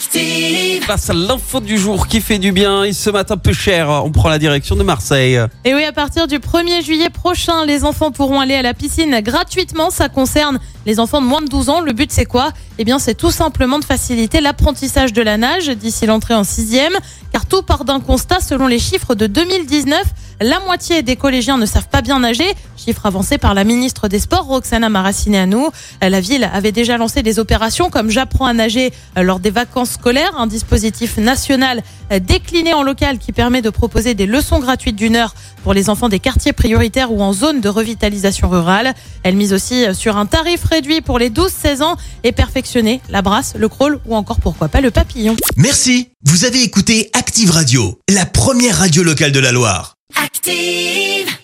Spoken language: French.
Active. Passe à l'info du jour qui fait du bien et ce matin peu cher. On prend la direction de Marseille. Et oui, à partir du 1er juillet prochain, les enfants pourront aller à la piscine gratuitement. Ça concerne les enfants de moins de 12 ans. Le but, c'est quoi? Eh bien, c'est tout simplement de faciliter l'apprentissage de la nage d'ici l'entrée en sixième. Car tout part d'un constat, selon les chiffres de 2019, la moitié des collégiens ne savent pas bien nager. Chiffre avancé par la ministre des Sports, Roxana Maracineanu. La ville avait déjà lancé des opérations comme J'apprends à nager lors des vacances scolaires, un dispositif national décliné en local qui permet de proposer des leçons gratuites d'une heure pour les enfants des quartiers prioritaires ou en zone de revitalisation rurale. Elle mise aussi sur un tarif réduit pour les 12-16 ans et perfectionner la brasse, le crawl ou encore pourquoi pas le papillon. Merci. Vous avez écouté Active Radio, la première radio locale de la Loire. Active.